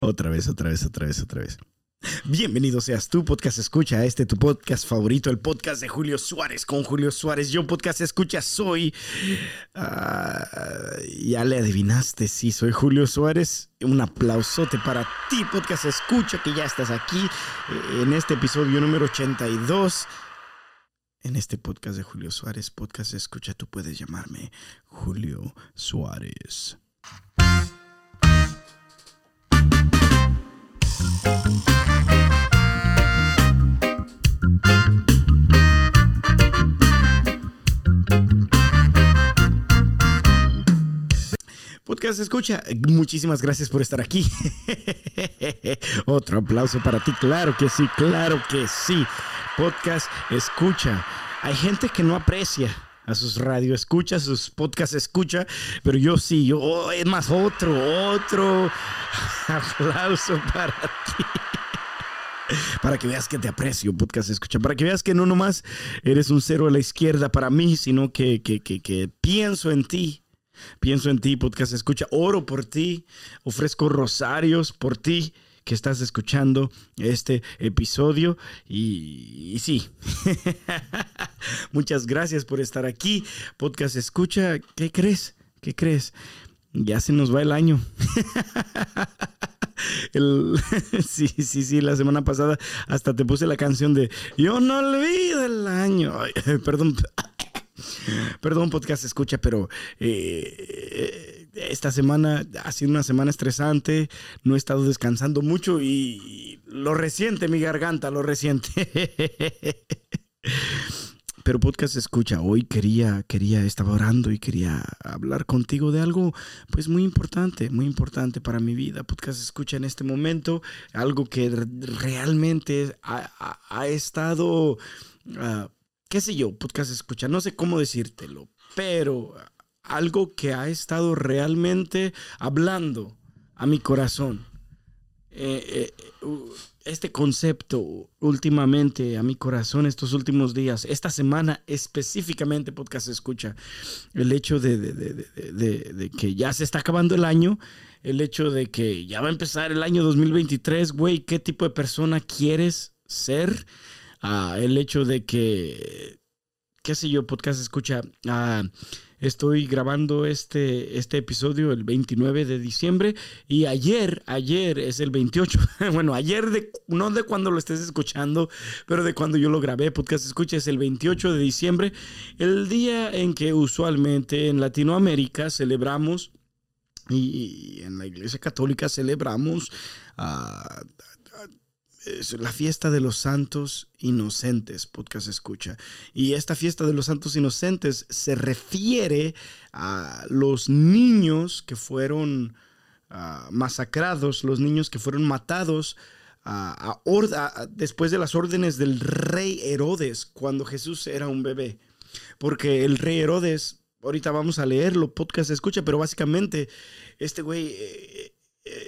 Otra vez, otra vez, otra vez, otra vez. Bienvenido seas tú, podcast escucha, este tu podcast favorito, el podcast de Julio Suárez con Julio Suárez. Yo podcast escucha soy... ah, ya le adivinaste, sí, soy Julio Suárez. Un aplausote para ti, podcast escucha, que ya estás aquí eh, en este episodio número 82. En este podcast de Julio Suárez, podcast escucha, tú puedes llamarme Julio Suárez. Podcast escucha, muchísimas gracias por estar aquí. Otro aplauso para ti, claro que sí, claro que sí. Podcast escucha. Hay gente que no aprecia a sus radio escucha, a sus podcast escucha, pero yo sí, yo, oh, es más, otro, otro aplauso para ti. Para que veas que te aprecio, podcast escucha. Para que veas que no nomás eres un cero a la izquierda para mí, sino que, que, que, que pienso en ti. Pienso en ti, podcast escucha. Oro por ti. Ofrezco rosarios por ti que estás escuchando este episodio. Y, sí, muchas gracias por estar aquí. Podcast escucha. ¿Qué crees? ¿Qué crees? Ya se nos va el año. Sí, sí, sí, la semana pasada hasta te puse la canción de Yo no olvido el año. Perdón. Perdón, podcast escucha, pero eh, esta semana ha sido una semana estresante. No he estado descansando mucho y lo resiente mi garganta, lo resiente. Pero podcast escucha, hoy quería, quería, estaba orando y quería hablar contigo de algo pues muy importante, muy importante para mi vida. Podcast escucha en este momento, algo que re- realmente ha estado, ah, qué sé yo, podcast escucha, no sé cómo decírtelo, pero algo que ha estado realmente hablando a mi corazón. Eh, eh, este concepto últimamente a mi corazón estos últimos días, esta semana específicamente podcast escucha, el hecho de que ya se está acabando el año, el hecho de que ya va a empezar el año 2023, güey, ¿qué tipo de persona quieres ser? Ah, el hecho de que, qué sé yo, podcast escucha, ah, estoy grabando este, este episodio el 29 de diciembre y ayer, ayer es el 28. bueno, ayer, de, no de cuando lo estés escuchando, pero de cuando yo lo grabé, podcast escucha, es el 28 de diciembre, el día en que usualmente en Latinoamérica celebramos y, en la Iglesia Católica celebramos ah, la fiesta de los santos inocentes, podcast escucha. Y esta fiesta de los santos inocentes se refiere a los niños que fueron ah, masacrados, los niños que fueron matados ah, a después de las órdenes del rey Herodes, cuando Jesús era un bebé. Porque el rey Herodes, ahorita vamos a leerlo, podcast escucha, pero básicamente este güey... eh,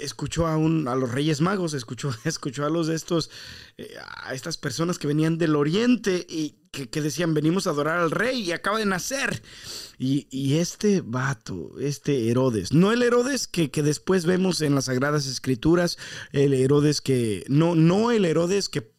escuchó a, un, a los Reyes Magos, escuchó, escuchó a los de estos, eh, a estas personas que venían del oriente y que, decían, venimos a adorar al rey y acaba de nacer. Y, y este vato, este Herodes, no el Herodes que, que después vemos en las Sagradas Escrituras, el Herodes que, no, no el Herodes que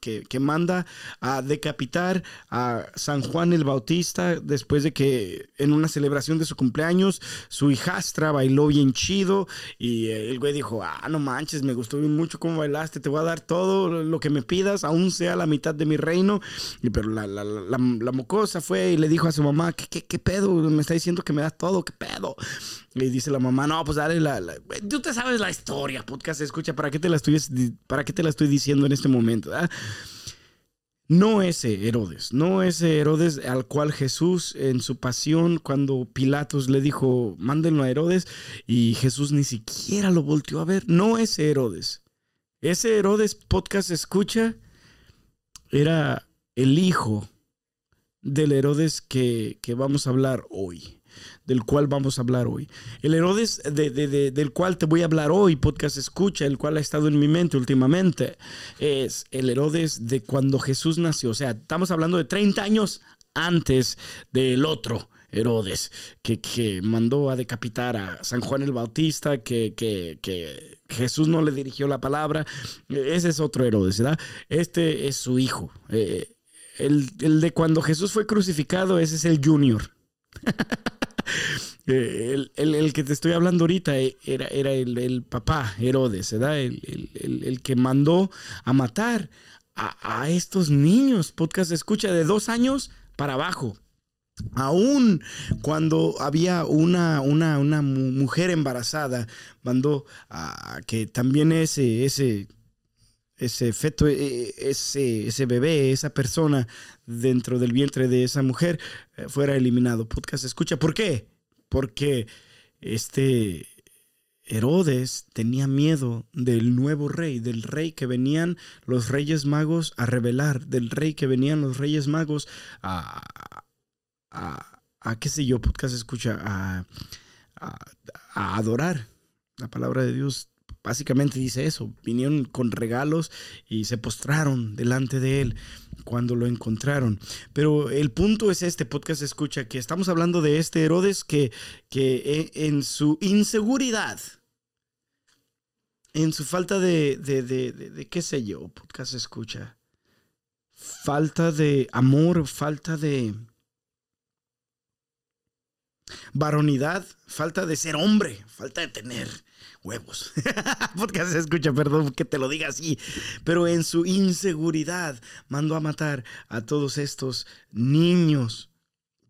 que, que- manda a decapitar a San Juan el Bautista después de que en una celebración de su cumpleaños su hijastra bailó bien chido y el güey dijo, ah, no manches, me gustó mucho cómo bailaste, te voy a dar todo lo que me pidas, aún sea la mitad de mi reino. Y, pero la, la, la, la- la mocosa fue y le dijo a su mamá, ¿qué, qué, qué pedo? Me está diciendo que me das todo, ¿qué pedo? Y dice la mamá, no, pues dale la, Tú te sabes la historia, podcast, escucha, ¿para qué te la estoy, para qué te la estoy diciendo en este momento? ah? No ese Herodes, no ese Herodes al cual Jesús en su pasión, cuando Pilatos le dijo, mándenlo a Herodes, y Jesús ni siquiera lo volteó a ver, no ese Herodes. Ese Herodes podcast escucha era el hijo del Herodes que, que vamos a hablar hoy. Del cual vamos a hablar hoy. El Herodes de, de, de, del cual te voy a hablar hoy, podcast escucha, el cual ha estado en mi mente últimamente, es el Herodes de cuando Jesús nació. O sea, estamos hablando de 30 años antes del otro Herodes, que, que mandó a decapitar a San Juan el Bautista, que, que, que Jesús no le dirigió la palabra. Ese es otro Herodes, ¿verdad? Este es su hijo. Eh, el, el, de cuando Jesús fue crucificado, ese es el junior. Eh, el, el, el, que te estoy hablando ahorita eh, era, era el, papá Herodes, ¿verdad? El, que mandó a matar a, a estos niños. Podcast escucha de dos años para abajo. Aún cuando había una, una, una mujer embarazada, mandó a que también ese, ese, ese feto, e, e, ese, ese bebé, esa persona dentro del vientre de esa mujer eh, fuera eliminado. Podcast escucha, ¿por qué? Porque este Herodes tenía miedo del nuevo rey, del rey que venían los reyes magos a revelar, del rey que venían los reyes magos a, a, qué sé yo, podcast escucha, a, a, adorar. La palabra de Dios básicamente dice eso. Vinieron con regalos y se postraron delante de él cuando lo encontraron. Pero el punto es este podcast escucha, que estamos hablando de este Herodes que, que en su inseguridad, en su falta de, de, de, de, qué sé yo, podcast escucha, falta de amor, falta de varonidad, falta de ser hombre, falta de tener huevos. Podcast escucha, perdón que te lo diga así, pero en su inseguridad mandó a matar a todos estos niños.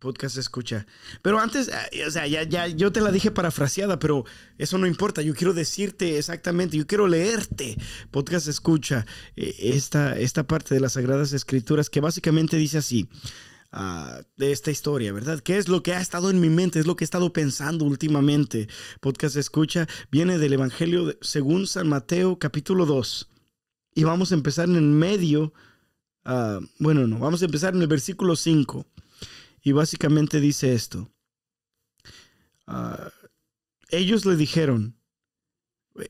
Podcast escucha. Pero antes, eh, o sea, ya, ya yo te la dije parafraseada, pero eso no importa. Yo quiero decirte exactamente, yo quiero leerte. Podcast escucha eh, esta, esta parte de las Sagradas Escrituras que básicamente dice así. Ah, de esta historia, ¿verdad? ¿Qué es lo que ha estado en mi mente? Es lo que he estado pensando últimamente. Podcast Escucha viene del Evangelio según San Mateo capítulo 2. Y vamos a empezar en medio, uh, bueno, no, vamos a empezar en el versículo 5. Y básicamente dice esto. Uh, ellos le dijeron,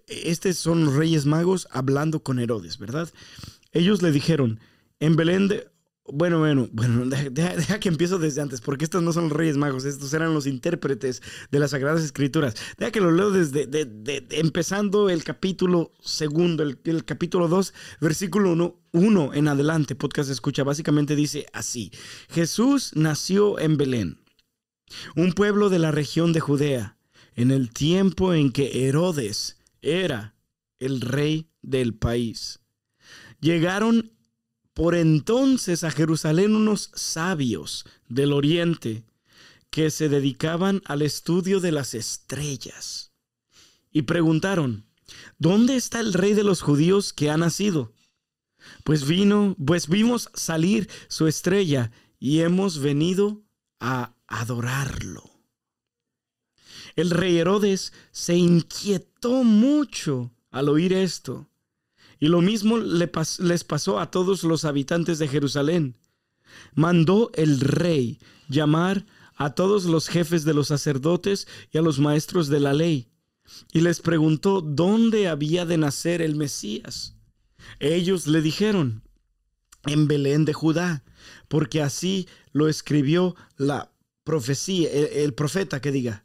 estos son los reyes magos hablando con Herodes, ¿verdad? Ellos le dijeron, en Belén de, bueno, bueno, bueno, deja, que empiezo desde antes, porque estos no son los Reyes Magos, estos eran los intérpretes de las Sagradas Escrituras. Deja que lo leo desde de, empezando el capítulo segundo, el, capítulo 2, versículo 1 en adelante, podcast escucha, básicamente dice así, Jesús nació en Belén, un pueblo de la región de Judea, en el tiempo en que Herodes era el rey del país. Llegaron por entonces a Jerusalén unos sabios del oriente que se dedicaban al estudio de las estrellas y preguntaron, ¿dónde está el rey de los judíos que ha nacido? Pues vino, pues vimos salir su estrella y hemos venido a adorarlo. El rey Herodes se inquietó mucho al oír esto y lo mismo les pasó a todos los habitantes de Jerusalén. Mandó el rey llamar a todos los jefes de los sacerdotes y a los maestros de la ley, y les preguntó dónde había de nacer el Mesías. Ellos le dijeron, en Belén de Judá, porque así lo escribió la profecía, el, el profeta que diga,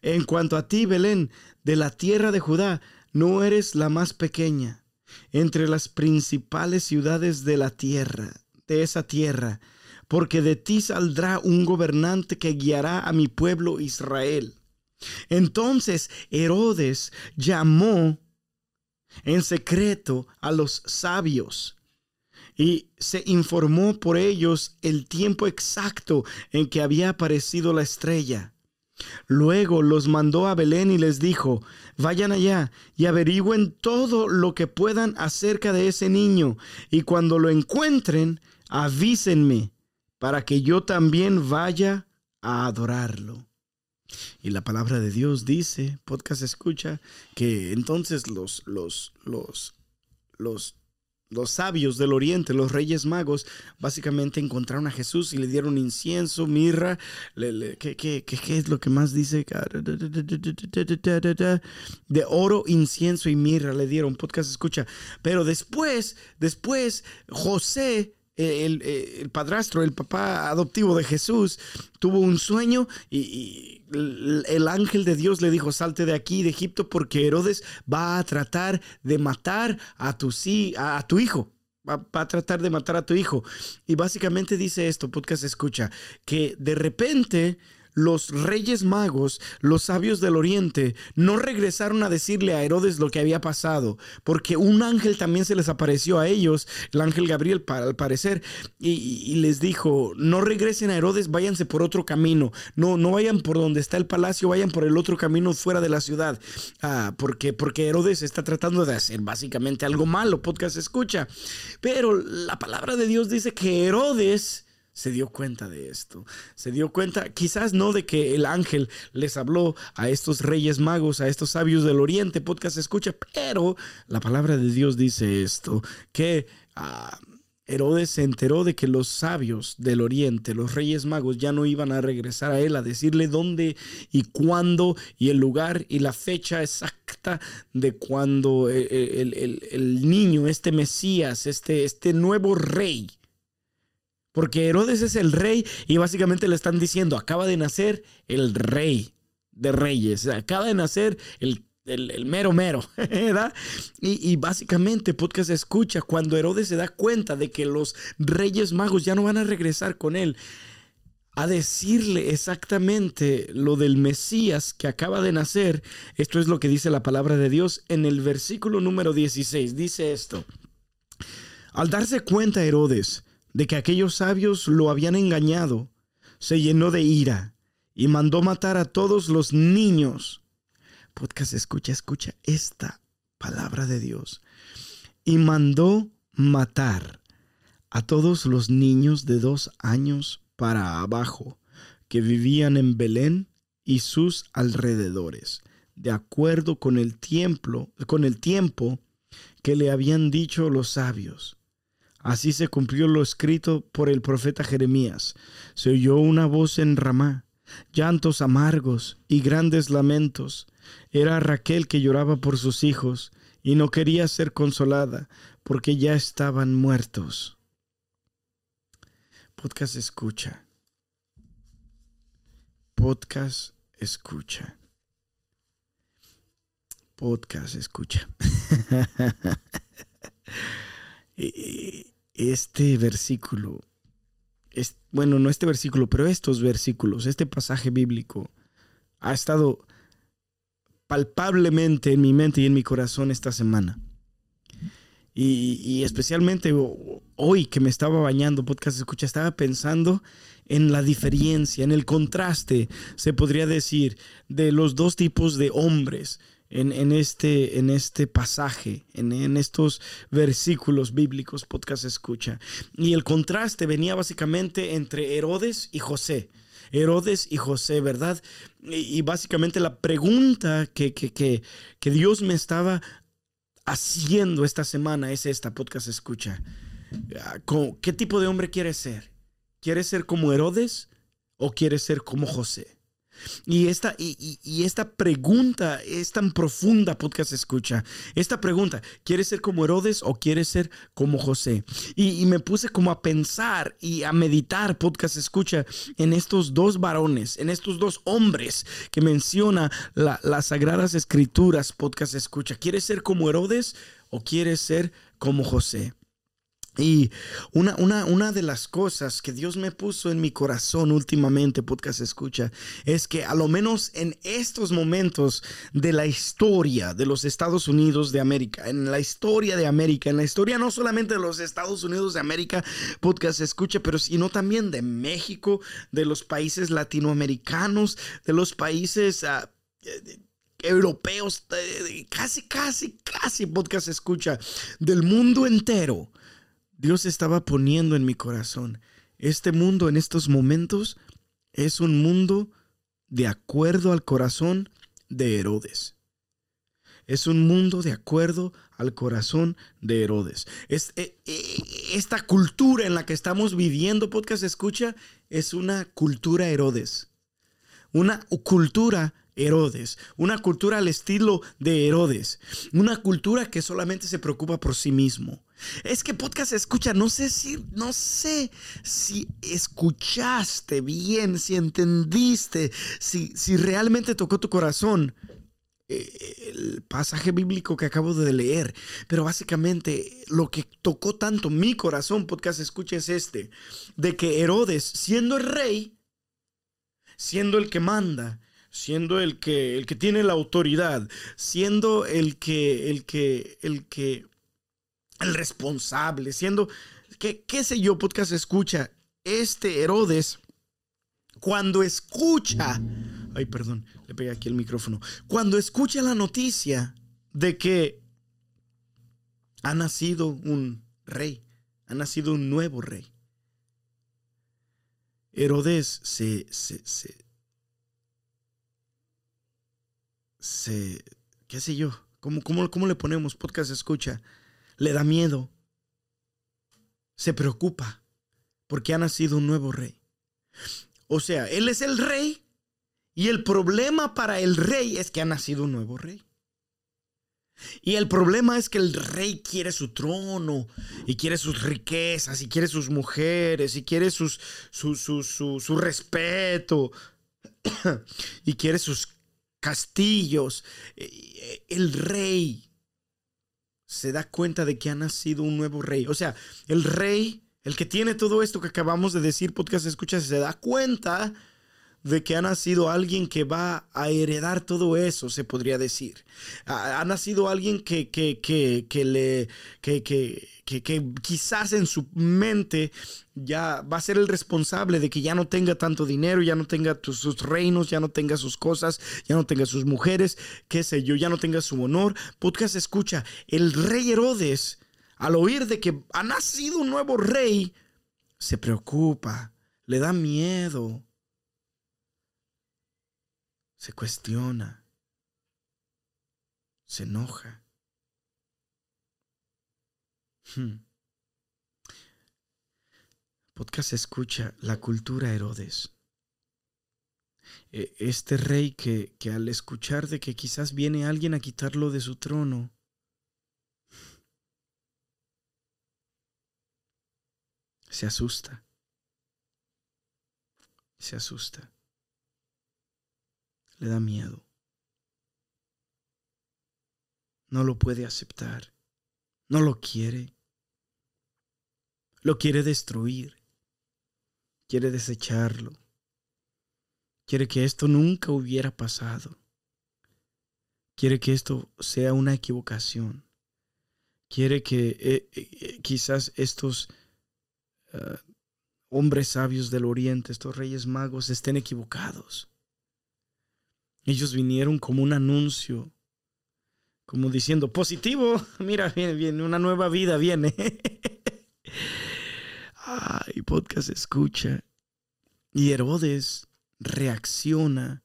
en cuanto a ti, Belén, de la tierra de Judá, no eres la más pequeña entre las principales ciudades de la tierra, de esa tierra, porque de ti saldrá un gobernante que guiará a mi pueblo Israel. Entonces Herodes llamó en secreto a los sabios y se informó por ellos el tiempo exacto en que había aparecido la estrella. Luego los mandó a Belén y les dijo, vayan allá y averigüen todo lo que puedan acerca de ese niño, y cuando lo encuentren, avísenme, para que yo también vaya a adorarlo. Y la palabra de Dios dice, podcast escucha, que entonces los, los, los, los los sabios del oriente, los reyes magos, básicamente encontraron a Jesús y le dieron incienso, mirra. ¿qué, es lo que más dice? De oro, incienso y mirra le dieron. Podcast escucha. Pero después, después, José el, padrastro, el papá adoptivo de Jesús, tuvo un sueño y, el ángel de Dios le dijo, salte de aquí, de Egipto, porque Herodes va a tratar de matar a tu, a tu hijo. Va, va, a tratar de matar a tu hijo. Y básicamente dice esto, podcast escucha, que de repente los reyes magos, los sabios del oriente, no regresaron a decirle a Herodes lo que había pasado, porque un ángel también se les apareció a ellos, el ángel Gabriel al parecer, y, les dijo, no regresen a Herodes, váyanse por otro camino, no, no vayan por donde está el palacio, vayan por el otro camino fuera de la ciudad, ah, porque, porque Herodes está tratando de hacer básicamente algo malo, podcast escucha, pero la palabra de Dios dice que Herodes se dio cuenta de esto. Se dio cuenta, quizás no de que el ángel les habló a estos reyes magos, a estos sabios del oriente, podcast escucha, pero la palabra de Dios dice esto, que ah, Herodes se enteró de que los sabios del oriente, los reyes magos, ya no iban a regresar a él a decirle dónde y cuándo y el lugar y la fecha exacta de cuando eh, eh, el, el niño, este Mesías, este, este nuevo rey, porque Herodes es el rey y básicamente le están diciendo, acaba de nacer el rey de reyes, acaba de nacer el el, mero mero, ¿verdad? Y, y, básicamente podcast escucha cuando Herodes se da cuenta de que los reyes magos ya no van a regresar con él a decirle exactamente lo del Mesías que acaba de nacer. Esto es lo que dice la palabra de Dios en el versículo número 16. Dice esto. Al darse cuenta Herodes de que aquellos sabios lo habían engañado, se llenó de ira y mandó matar a todos los niños. Podcast, escucha, escucha esta palabra de Dios. Y mandó matar a todos los niños de dos años para abajo que vivían en Belén y sus alrededores, de acuerdo con el tiempo, con el tiempo que le habían dicho los sabios Así se cumplió lo escrito por el profeta Jeremías. Se oyó una voz en Ramá, llantos amargos y grandes lamentos. Era Raquel que lloraba por sus hijos y no quería ser consolada porque ya estaban muertos. Podcast escucha. Podcast escucha. Podcast escucha. este versículo, es, bueno, no este versículo, pero estos versículos, este pasaje bíblico, ha estado palpablemente en mi mente y en mi corazón esta semana. Y, especialmente hoy que me estaba bañando, podcast escucha, estaba pensando en la diferencia, en el contraste, se podría decir, de los dos tipos de hombres en, este, en este pasaje, en, estos versículos bíblicos, podcast escucha. Y el contraste venía básicamente entre Herodes y José. Herodes y José, ¿verdad? Y, básicamente la pregunta que, que, que, Dios me estaba haciendo esta semana es esta, podcast escucha. Ah, ¿Qué tipo de hombre quieres ser? ¿Quieres ser como Herodes o quieres ser como José? Y esta, y, esta pregunta es tan profunda, podcast escucha. Esta pregunta, ¿quieres ser como Herodes o quieres ser como José? Y, me puse como a pensar y a meditar, podcast escucha, en estos dos varones, en estos dos hombres que menciona las sagradas escrituras, podcast escucha. ¿Quieres ser como Herodes o quieres ser como José? Y una, una, una, de las cosas que Dios me puso en mi corazón últimamente, podcast escucha, es que a lo menos en estos momentos de la historia de los Estados Unidos de América, en la historia de América, en la historia no solamente de los Estados Unidos de América, podcast escucha, pero sino también de México, de los países latinoamericanos, de los países... Uh, europeos, casi, casi, casi podcast escucha, del mundo entero Dios estaba poniendo en mi corazón. Este mundo en estos momentos es un mundo de acuerdo al corazón de Herodes. Es un mundo de acuerdo al corazón de Herodes. Es, eh, eh, esta cultura en la que estamos viviendo, podcast escucha, es una cultura Herodes. Una cultura Herodes, una cultura al estilo de Herodes, una cultura que solamente se preocupa por sí mismo. Es que podcast escucha, no sé si, no sé si escuchaste bien, si entendiste, si, si realmente tocó tu corazón eh, el pasaje bíblico que acabo de leer, pero básicamente lo que tocó tanto mi corazón, podcast escucha, es este, de que Herodes, siendo el rey, siendo el que manda, siendo el que, el que tiene la autoridad, siendo el que, el que, el que, el responsable, siendo, que, qué sé yo, podcast escucha, este Herodes, cuando escucha, ay, perdón, le pegué aquí el micrófono, cuando escucha la noticia de que ha nacido un rey, ha nacido un nuevo rey, Herodes se, se, se, se, qué sé yo, ¿cómo, cómo, cómo le ponemos podcast escucha? Le da miedo, se preocupa porque ha nacido un nuevo rey. O sea, él es el rey y el problema para el rey es que ha nacido un nuevo rey. Y el problema es que el rey quiere su trono y quiere sus riquezas y quiere sus mujeres y quiere sus, su, su, su, su respeto y quiere sus castillos. Eh, el rey se da cuenta de que ha nacido un nuevo rey. O sea, el rey, el que tiene todo esto que acabamos de decir, podcast escucha, se da cuenta de que ha nacido alguien que va a heredar todo eso, se podría decir. Ha, nacido alguien que, que, que, que le, que, quizás en su mente ya va a ser el responsable de que ya no tenga tanto dinero, ya no tenga sus reinos, ya no tenga sus cosas, ya no tenga sus mujeres, qué sé yo, ya no tenga su honor. Podcast escucha, el rey Herodes, al oír de que ha nacido un nuevo rey, se preocupa, le da miedo se cuestiona, se enoja. Hmm. Podcast escucha la cultura Herodes. E, este rey que, que al escuchar de que quizás viene alguien a quitarlo de su trono, se asusta. Se asusta le da miedo. No lo puede aceptar. No lo quiere. Lo quiere destruir. Quiere desecharlo. Quiere que esto nunca hubiera pasado. Quiere que esto sea una equivocación. Quiere que eh, eh, eh, quizás estos ah, hombres sabios del oriente, estos reyes magos, estén equivocados. Ellos vinieron como un anuncio, como diciendo, positivo, mira, viene, viene, una nueva vida viene. Ay, podcast escucha. Y Herodes reacciona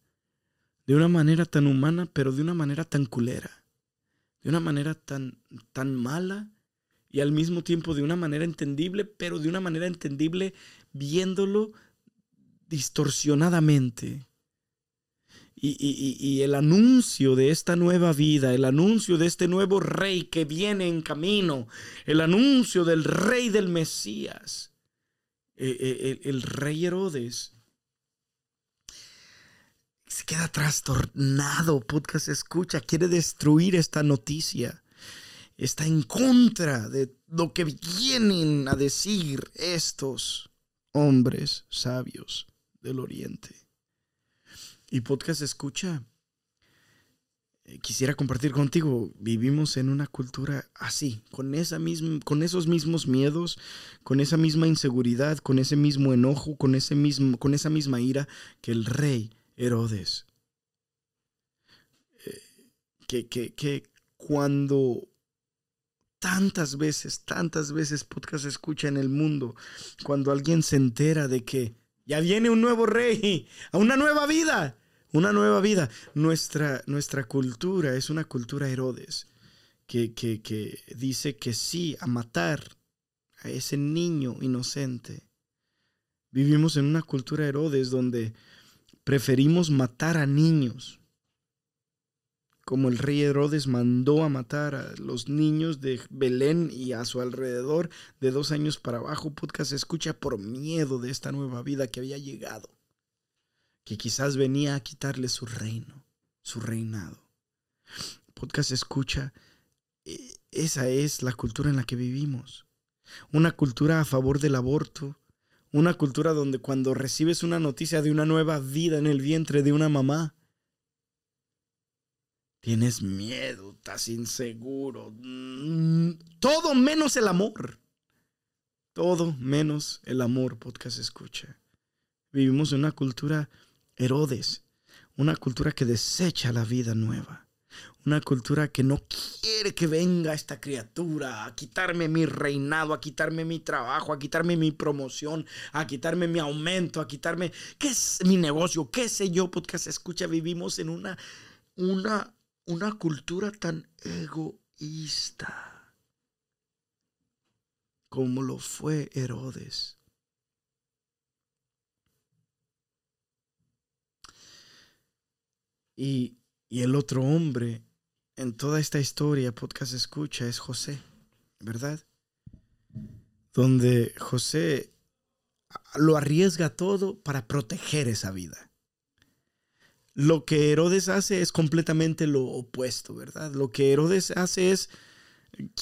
de una manera tan humana, pero de una manera tan culera, de una manera tan, tan mala y al mismo tiempo de una manera entendible, pero de una manera entendible viéndolo distorsionadamente. Y, el anuncio de esta nueva vida, el anuncio de este nuevo rey que viene en camino, el anuncio del rey del Mesías, e, e, el, el rey Herodes, se queda trastornado, podcast escucha, quiere destruir esta noticia, está en contra de lo que vienen a decir estos hombres sabios del oriente y podcast escucha. Eh, quisiera compartir contigo, vivimos en una cultura así, con, esa misma, con esos mismos miedos, con esa misma inseguridad, con ese mismo enojo, con, ese mismo, con esa misma ira que el rey Herodes. Eh, que, que, que cuando tantas veces, tantas veces podcast escucha en el mundo, cuando alguien se entera de que ya viene un nuevo rey, a una nueva vida, una nueva vida. Nuestra, nuestra cultura es una cultura Herodes, que, que, que dice que sí a matar a ese niño inocente. Vivimos en una cultura Herodes donde preferimos matar a niños como el rey Herodes mandó a matar a los niños de Belén y a su alrededor de dos años para abajo, podcast escucha por miedo de esta nueva vida que había llegado, que quizás venía a quitarle su reino, su reinado. Podcast escucha, e, esa es la cultura en la que vivimos, una cultura a favor del aborto, una cultura donde cuando recibes una noticia de una nueva vida en el vientre de una mamá, Tienes miedo, estás inseguro. Mm, todo menos el amor. Todo menos el amor, podcast escucha. Vivimos en una cultura Herodes, una cultura que desecha la vida nueva, una cultura que no quiere que venga esta criatura a quitarme mi reinado, a quitarme mi trabajo, a quitarme mi promoción, a quitarme mi aumento, a quitarme, ¿qué es mi negocio? ¿Qué sé yo? Podcast escucha, vivimos en una, una una cultura tan egoísta como lo fue Herodes. Y, el otro hombre en toda esta historia, podcast escucha, es José, ¿verdad? Donde José lo arriesga todo para proteger esa vida. Lo que Herodes hace es completamente lo opuesto, ¿verdad? Lo que Herodes hace es,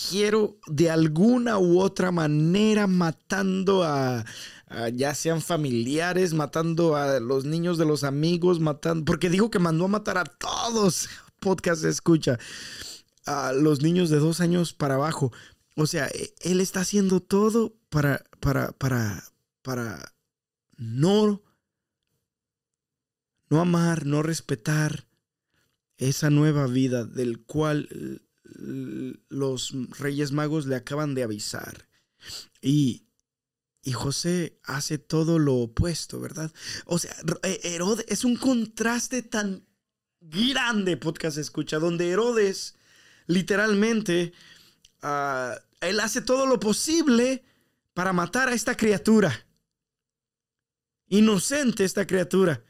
quiero de alguna u otra manera matando a, ya sean familiares, matando a los niños de los amigos, matando, porque dijo que mandó a matar a todos, podcast escucha, a los niños de dos años para abajo. O sea, e, él está haciendo todo para, para, para, para no no amar, no respetar esa nueva vida del cual los reyes magos le acaban de avisar. Y, y José hace todo lo opuesto, ¿verdad? O sea, eh, Herodes es un contraste tan grande, podcast escucha, donde Herodes literalmente, ah, él hace todo lo posible para matar a esta criatura. Inocente esta criatura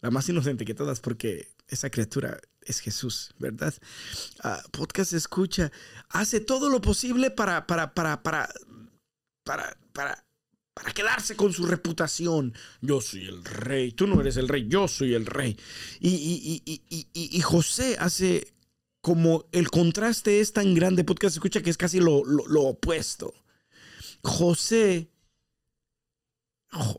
la más inocente que todas, porque esa criatura es Jesús, ¿verdad? Ah, podcast escucha, hace todo lo posible para, para, para, para, para, para, para quedarse con su reputación. Yo soy el rey, tú no eres el rey, yo soy el rey. Y, y, y, y José hace como el contraste es tan grande, podcast escucha, que es casi lo, lo opuesto. José,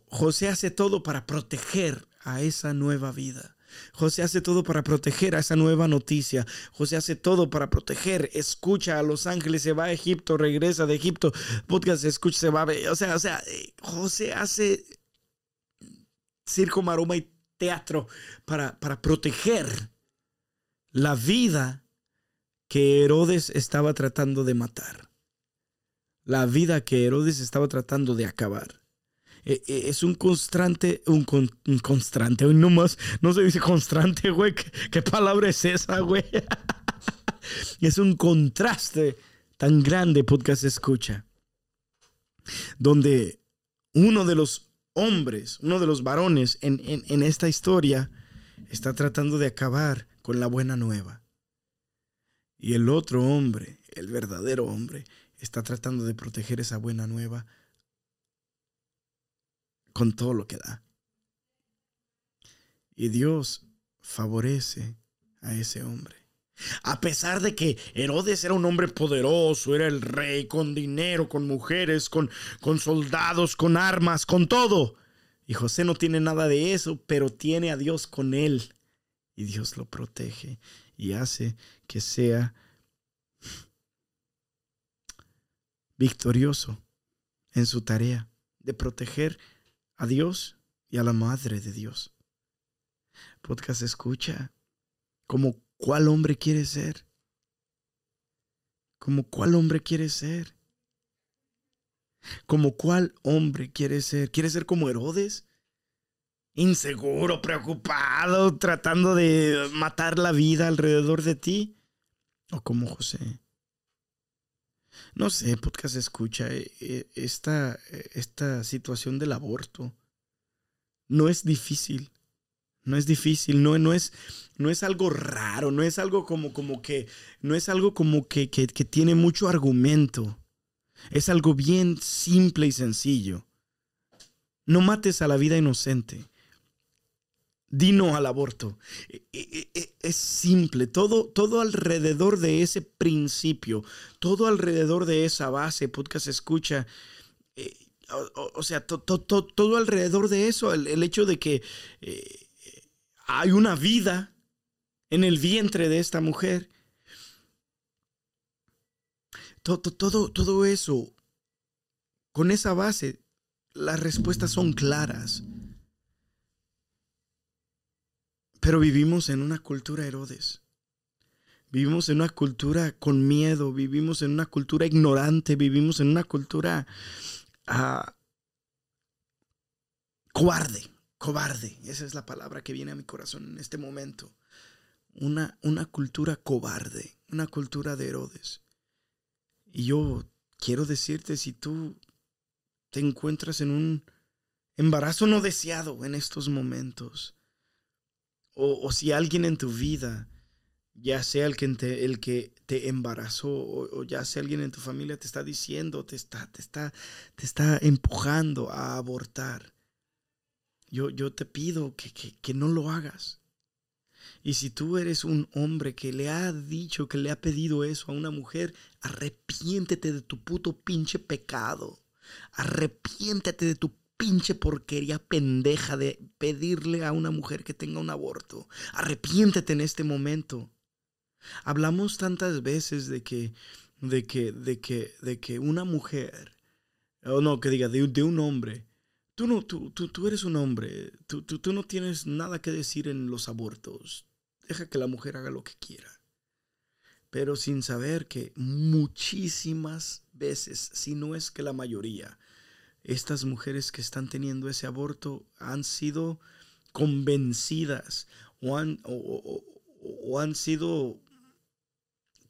José hace todo para proteger a esa nueva vida. José hace todo para proteger a esa nueva noticia. José hace todo para proteger. Escucha a los ángeles, se va a Egipto, regresa de Egipto. Podcast, escucha, se va a. O sea, o sea, eh, José hace circo, maroma y teatro para, para proteger la vida que Herodes estaba tratando de matar. La vida que Herodes estaba tratando de acabar. Eh, eh, es un constante, un, constante, hoy no se dice constante, güey, ¿Qué, palabra es esa, güey? es un contraste tan grande, podcast escucha, donde uno de los hombres, uno de los varones en, en esta historia está tratando de acabar con la buena nueva. Y el otro hombre, el verdadero hombre, está tratando de proteger esa buena nueva con todo lo que da. Y Dios favorece a ese hombre. A pesar de que Herodes era un hombre poderoso, era el rey, con dinero, con mujeres, con, con soldados, con armas, con todo. Y José no tiene nada de eso, pero tiene a Dios con él. Y Dios lo protege y hace que sea victorioso en su tarea de proteger a Dios y a la Madre de Dios. Podcast escucha. ¿Como cuál hombre quiere ser? ¿Como cuál hombre quiere ser? ¿Como cuál hombre quiere ser? ¿Quiere ser como Herodes? Inseguro, preocupado, tratando de matar la vida alrededor de ti. ¿O como José? No sé, podcast escucha, eh, eh, esta, esta situación del aborto no es difícil, No es difícil, no, no, es, no es algo raro, no es algo como, como que, no es algo como que, que, que tiene mucho argumento. Es algo bien simple y sencillo. No mates a la vida inocente. Dino al aborto. E, e, e, es simple, todo, todo alrededor de ese principio, todo alrededor de esa base, podcast escucha, eh, o, sea, todo alrededor de eso, el, hecho de que eh, hay una vida en el vientre de esta mujer. Todo, todo eso, con esa base, las respuestas son claras. Pero vivimos en una cultura Herodes. Vivimos en una cultura con miedo, vivimos en una cultura ignorante, vivimos en una cultura uh, cobarde, cobarde. Esa es la palabra que viene a mi corazón en este momento. Una, una cultura cobarde, una cultura de Herodes. Y yo quiero decirte, si tú te encuentras en un embarazo no deseado en estos momentos, o, si alguien en tu vida, ya sea el que te, el que te embarazó o, ya sea alguien en tu familia te está diciendo, te está, te está, te está empujando a abortar, yo, yo te pido que, que no lo hagas. Y si tú eres un hombre que le ha dicho, que le ha pedido eso a una mujer, arrepiéntete de tu puto pinche pecado. Arrepiéntete de tu pinche porquería pendeja de pedirle a una mujer que tenga un aborto. Arrepiéntete en este momento. Hablamos tantas veces de que, de que, de que, de que una mujer, o no, que diga, de, de un hombre, tú no, tú, tú, tú eres un hombre, tú, tú, tú no tienes nada que decir en los abortos. Deja que la mujer haga lo que quiera. Pero sin saber que muchísimas veces, si no es que la mayoría, estas mujeres que están teniendo ese aborto han sido convencidas o han, o, han sido,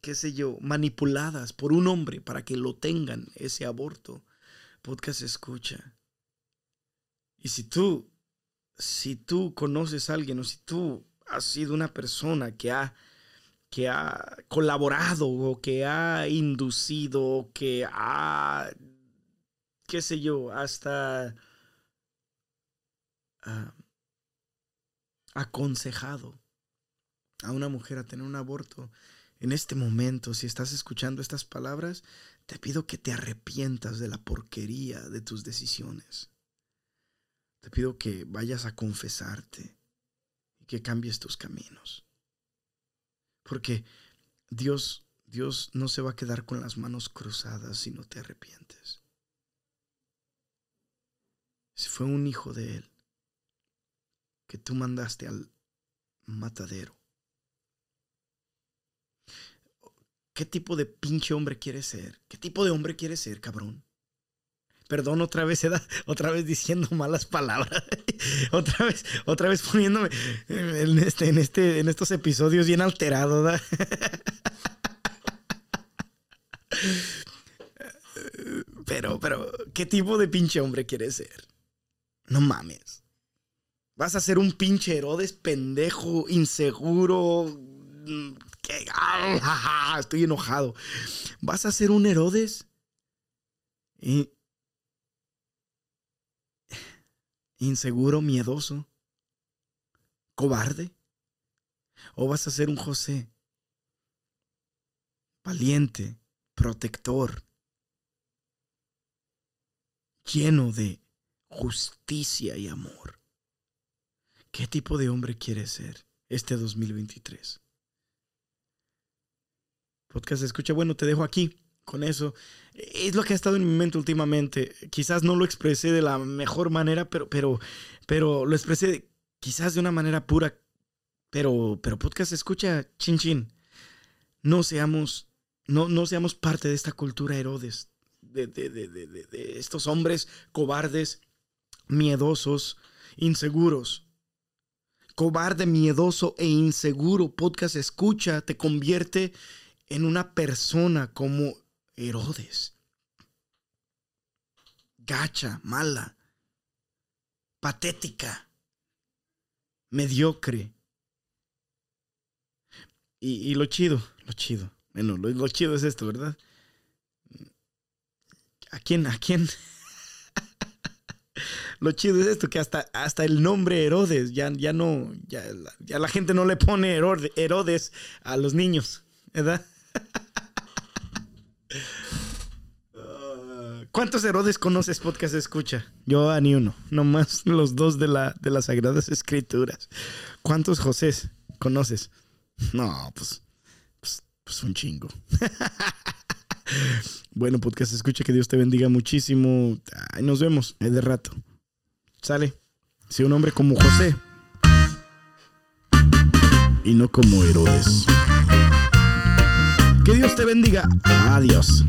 qué sé yo, manipuladas por un hombre para que lo tengan ese aborto. Podcast escucha. Y si tú, si tú conoces a alguien o si tú has sido una persona que ha que ha colaborado o que ha inducido o que ha qué sé yo, hasta ah, aconsejado a una mujer a tener un aborto, en este momento, si estás escuchando estas palabras, te pido que te arrepientas de la porquería de tus decisiones. Te pido que vayas a confesarte y que cambies tus caminos. Porque Dios, Dios no se va a quedar con las manos cruzadas si no te arrepientes fue un hijo de él que tú mandaste al matadero. ¿Qué tipo de pinche hombre quieres ser? ¿Qué tipo de hombre quieres ser, cabrón? Perdón, otra vez, otra vez diciendo malas palabras. otra vez, otra vez poniéndome en este, en este, en estos episodios bien alterado, ¿da? pero, pero, ¿qué tipo de pinche hombre quieres ser? No mames. Vas a ser un pinche Herodes pendejo, inseguro. Mm, estoy enojado. Vas a ser un Herodes. inseguro, miedoso, cobarde. O vas a ser un José. Valiente, protector, lleno de justicia y amor. ¿Qué tipo de hombre quieres ser este 2023? Podcast escucha, bueno, te dejo aquí con eso. Es lo que ha estado en mi mente últimamente. Quizás no lo expresé de la mejor manera, pero, pero, pero lo expresé quizás de una manera pura. Pero, pero podcast escucha, chin chin. No seamos, no, no seamos parte de esta cultura Herodes, de, de, de, de estos hombres cobardes miedosos, inseguros. Cobarde, miedoso e inseguro. Podcast escucha, te convierte en una persona como Herodes. Gacha, mala, patética. mediocre. Y, lo chido, lo chido. Bueno, lo, chido es esto, ¿verdad? ¿A quién? ¿A quién? Lo chido es esto, que hasta, hasta el nombre Herodes, ya, ya no, ya, la gente no le pone Herodes a los niños, ¿verdad? ¿Cuántos Herodes conoces podcast escucha? Yo a ni uno, nomás los dos de, la, de las Sagradas Escrituras. ¿Cuántos José conoces? No, pues, pues, pues un chingo. bueno, podcast escucha, que Dios te bendiga muchísimo. Ay, nos vemos de rato. Sale. Si un hombre como José y no como Herodes. Que Dios te bendiga. Adiós.